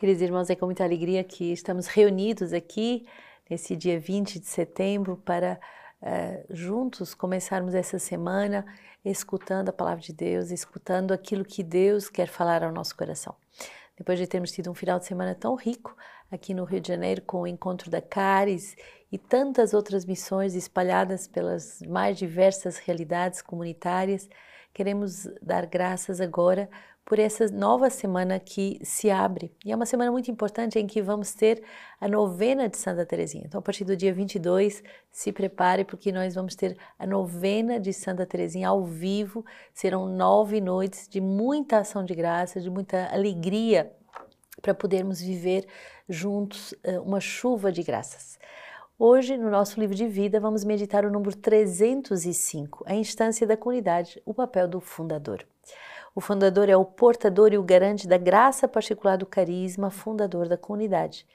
Queridos irmãos, é com muita alegria que estamos reunidos aqui nesse dia 20 de setembro para uh, juntos começarmos essa semana escutando a palavra de Deus, escutando aquilo que Deus quer falar ao nosso coração. Depois de termos tido um final de semana tão rico aqui no Rio de Janeiro com o encontro da Caris e tantas outras missões espalhadas pelas mais diversas realidades comunitárias, queremos dar graças agora por essa nova semana que se abre. E é uma semana muito importante em que vamos ter a novena de Santa Teresinha. Então, a partir do dia 22, se prepare, porque nós vamos ter a novena de Santa Teresinha ao vivo. Serão nove noites de muita ação de graça, de muita alegria, para podermos viver juntos eh, uma chuva de graças. Hoje, no nosso livro de vida, vamos meditar o número 305, a instância da comunidade, o papel do fundador. O fundador é o portador e o garante da graça particular do carisma, fundador da comunidade.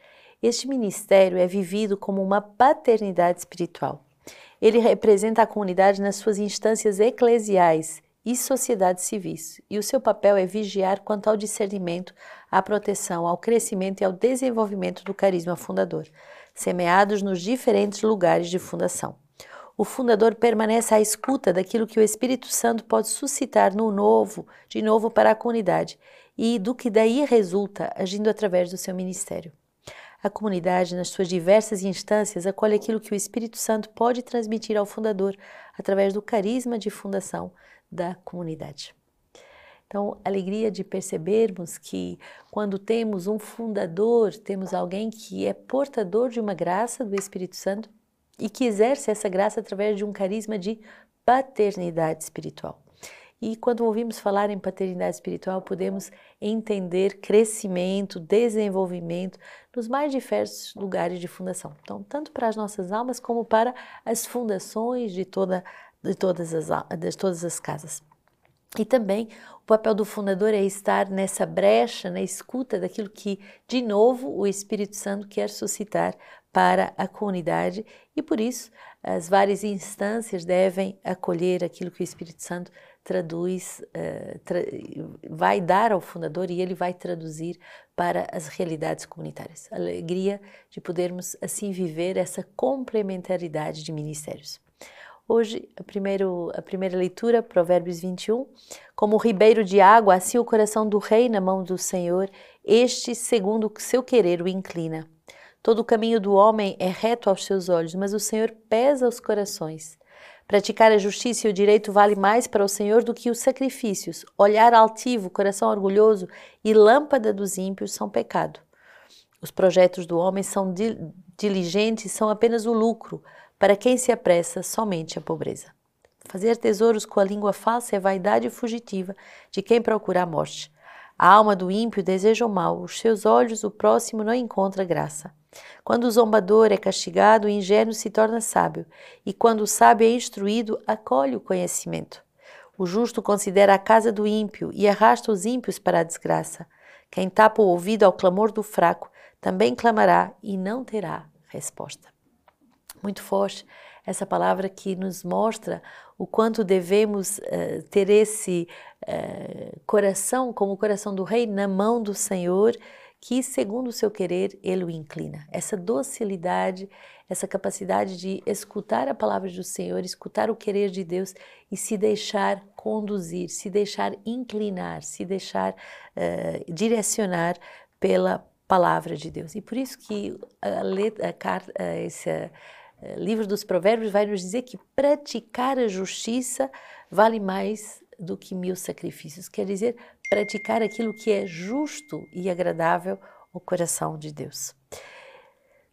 Este ministério é vivido como uma paternidade espiritual. Ele representa a comunidade nas suas instâncias eclesiais e sociedades civis, e o seu papel é vigiar quanto ao discernimento, à proteção, ao crescimento e ao desenvolvimento do carisma fundador, semeados nos diferentes lugares de fundação o fundador permanece à escuta daquilo que o Espírito Santo pode suscitar no novo, de novo para a comunidade, e do que daí resulta, agindo através do seu ministério. A comunidade, nas suas diversas instâncias, acolhe aquilo que o Espírito Santo pode transmitir ao fundador através do carisma de fundação da comunidade. Então, alegria de percebermos que quando temos um fundador, temos alguém que é portador de uma graça do Espírito Santo e que exerce essa graça através de um carisma de paternidade espiritual. E quando ouvimos falar em paternidade espiritual, podemos entender crescimento, desenvolvimento nos mais diversos lugares de fundação. Então, tanto para as nossas almas como para as fundações de, toda, de, todas, as, de todas as casas. E também o papel do fundador é estar nessa brecha, na escuta daquilo que, de novo, o Espírito Santo quer suscitar para a comunidade e por isso as várias instâncias devem acolher aquilo que o Espírito Santo traduz, uh, tra vai dar ao fundador e ele vai traduzir para as realidades comunitárias. Alegria de podermos assim viver essa complementaridade de ministérios. Hoje, a, primeiro, a primeira leitura, Provérbios 21. Como o ribeiro de água, assim o coração do rei na mão do Senhor, este, segundo o seu querer, o inclina. Todo o caminho do homem é reto aos seus olhos, mas o Senhor pesa os corações. Praticar a justiça e o direito vale mais para o Senhor do que os sacrifícios. Olhar altivo, coração orgulhoso e lâmpada dos ímpios são pecado. Os projetos do homem são diligentes, são apenas o lucro. Para quem se apressa, somente a pobreza. Fazer tesouros com a língua falsa é vaidade fugitiva de quem procura a morte. A alma do ímpio deseja o mal, os seus olhos o próximo não encontra graça. Quando o zombador é castigado, o ingênuo se torna sábio, e quando o sábio é instruído, acolhe o conhecimento. O justo considera a casa do ímpio e arrasta os ímpios para a desgraça. Quem tapa o ouvido ao clamor do fraco também clamará e não terá resposta. Muito forte essa palavra que nos mostra o quanto devemos uh, ter esse uh, coração, como o coração do rei, na mão do Senhor que, segundo o seu querer, ele o inclina. Essa docilidade, essa capacidade de escutar a palavra do Senhor, escutar o querer de Deus e se deixar conduzir, se deixar inclinar, se deixar uh, direcionar pela palavra de Deus. E por isso que a, letra, a esse livro dos Provérbios vai nos dizer que praticar a justiça vale mais do que mil sacrifícios. Quer dizer, praticar aquilo que é justo e agradável ao coração de Deus.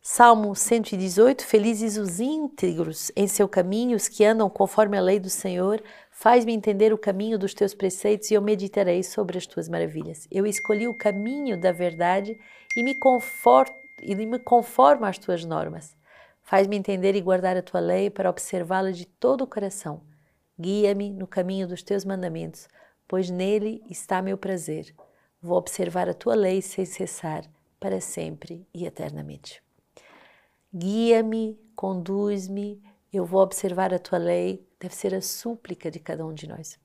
Salmo 118: Felizes os íntegros em seu caminho, os que andam conforme a lei do Senhor. Faz-me entender o caminho dos teus preceitos e eu meditarei sobre as tuas maravilhas. Eu escolhi o caminho da verdade e me, conforto, e me conformo às tuas normas. Faz-me entender e guardar a tua lei para observá-la de todo o coração. Guia-me no caminho dos teus mandamentos pois nele está meu prazer. Vou observar a tua lei sem cessar, para sempre e eternamente. Guia-me, conduz-me, eu vou observar a tua lei, deve ser a súplica de cada um de nós.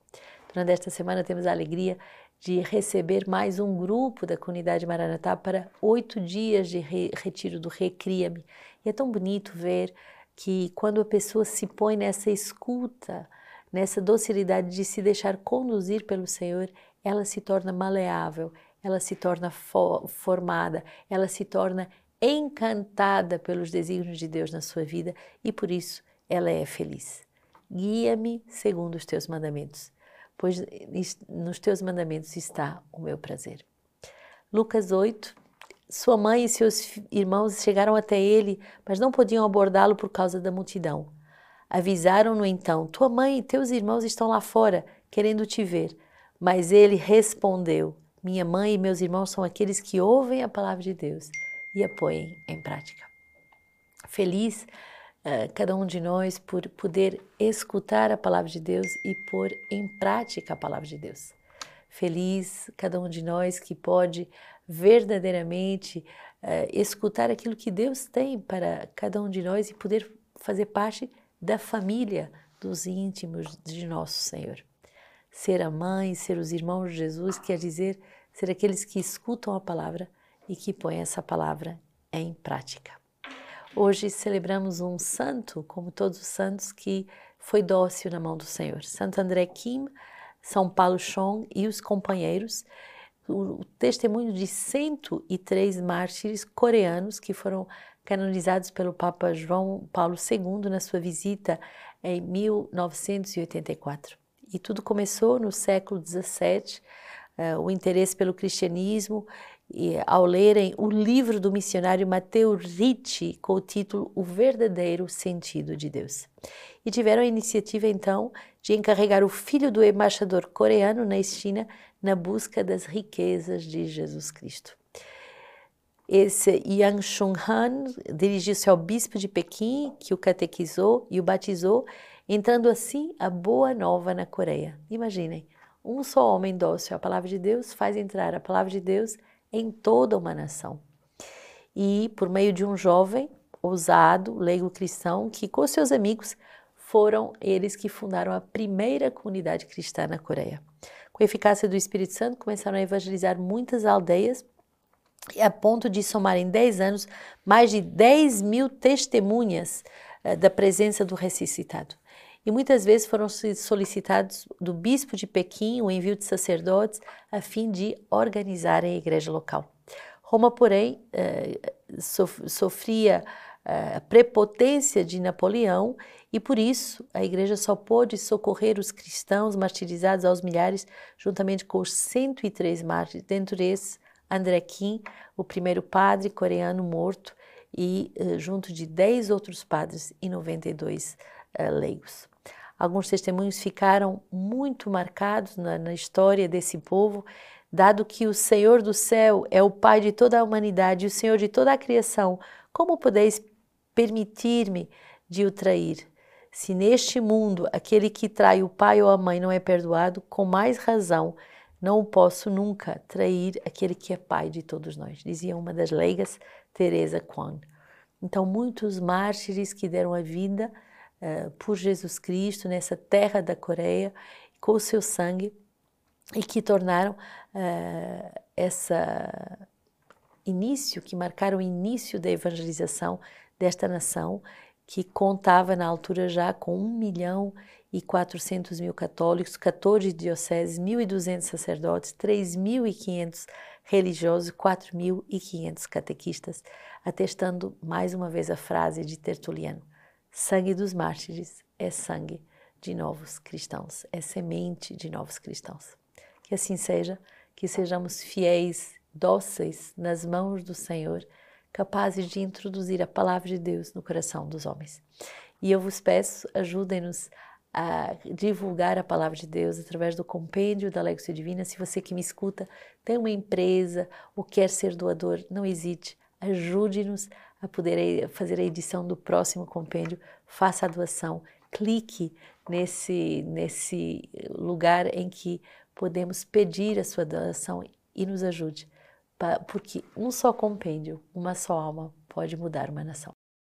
Durante esta semana temos a alegria de receber mais um grupo da comunidade Maranatá para oito dias de re retiro do Recria-me. E é tão bonito ver que quando a pessoa se põe nessa escuta, nessa docilidade de se deixar conduzir pelo Senhor, ela se torna maleável, ela se torna fo formada, ela se torna encantada pelos desígnios de Deus na sua vida e por isso ela é feliz. Guia-me segundo os teus mandamentos, pois nos teus mandamentos está o meu prazer. Lucas 8. Sua mãe e seus irmãos chegaram até ele, mas não podiam abordá-lo por causa da multidão. Avisaram-no então: Tua mãe e teus irmãos estão lá fora, querendo te ver. Mas ele respondeu: Minha mãe e meus irmãos são aqueles que ouvem a palavra de Deus e a põem em prática. Feliz uh, cada um de nós por poder escutar a palavra de Deus e pôr em prática a palavra de Deus. Feliz cada um de nós que pode verdadeiramente uh, escutar aquilo que Deus tem para cada um de nós e poder fazer parte da família dos íntimos de nosso Senhor. Ser a mãe, ser os irmãos de Jesus, quer dizer ser aqueles que escutam a palavra e que põem essa palavra em prática. Hoje celebramos um santo, como todos os santos, que foi dócil na mão do Senhor. Santo André Kim, São Paulo Chong e os companheiros, o testemunho de 103 mártires coreanos que foram canonizados pelo Papa João Paulo II na sua visita em 1984. E tudo começou no século XVII, eh, o interesse pelo cristianismo, ao lerem o livro do missionário Mateo Ricci com o título O Verdadeiro Sentido de Deus. E tiveram a iniciativa então de encarregar o filho do embaixador coreano na China na busca das riquezas de Jesus Cristo. Esse Yang Shung-han dirigiu-se ao bispo de Pequim, que o catequizou e o batizou, entrando assim a boa nova na Coreia. Imaginem, um só homem dócil à palavra de Deus faz entrar a palavra de Deus em toda uma nação. E por meio de um jovem ousado, leigo cristão, que com seus amigos foram eles que fundaram a primeira comunidade cristã na Coreia. Com a eficácia do Espírito Santo, começaram a evangelizar muitas aldeias a ponto de somar em 10 anos mais de 10 mil testemunhas uh, da presença do ressuscitado e muitas vezes foram solicitados do bispo de Pequim o envio de sacerdotes a fim de organizarem a igreja local. Roma, porém, eh, sofria eh, a prepotência de Napoleão e por isso a igreja só pôde socorrer os cristãos martirizados aos milhares, juntamente com os 103 mártires, dentre esses André Kim, o primeiro padre coreano morto, e eh, junto de 10 outros padres e 92 leigos. Alguns testemunhos ficaram muito marcados na, na história desse povo, dado que o Senhor do céu é o Pai de toda a humanidade, o Senhor de toda a criação. Como podeis permitir-me de o trair? Se neste mundo aquele que trai o pai ou a mãe não é perdoado, com mais razão não posso nunca trair aquele que é pai de todos nós, dizia uma das leigas, Teresa Kwan. Então, muitos mártires que deram a vida uh, por Jesus Cristo nessa terra da Coreia, com o seu sangue, e que tornaram uh, essa início, que marcaram o início da evangelização desta nação, que contava na altura já com 1 milhão e 400 mil católicos, 14 dioceses, 1.200 sacerdotes, 3.500 religiosos, 4.500 catequistas, atestando mais uma vez a frase de Tertuliano: Sangue dos mártires é sangue de novos cristãos, é semente de novos cristãos. Que assim seja, que sejamos fiéis, dóceis nas mãos do Senhor, capazes de introduzir a palavra de Deus no coração dos homens. E eu vos peço, ajudem-nos a divulgar a palavra de Deus através do compêndio da Lexia Divina. Se você que me escuta tem uma empresa ou quer ser doador, não hesite, ajude-nos a poder fazer a edição do próximo compêndio, faça a doação, clique nesse, nesse lugar em que podemos pedir a sua doação e nos ajude, porque um só compêndio, uma só alma pode mudar uma nação.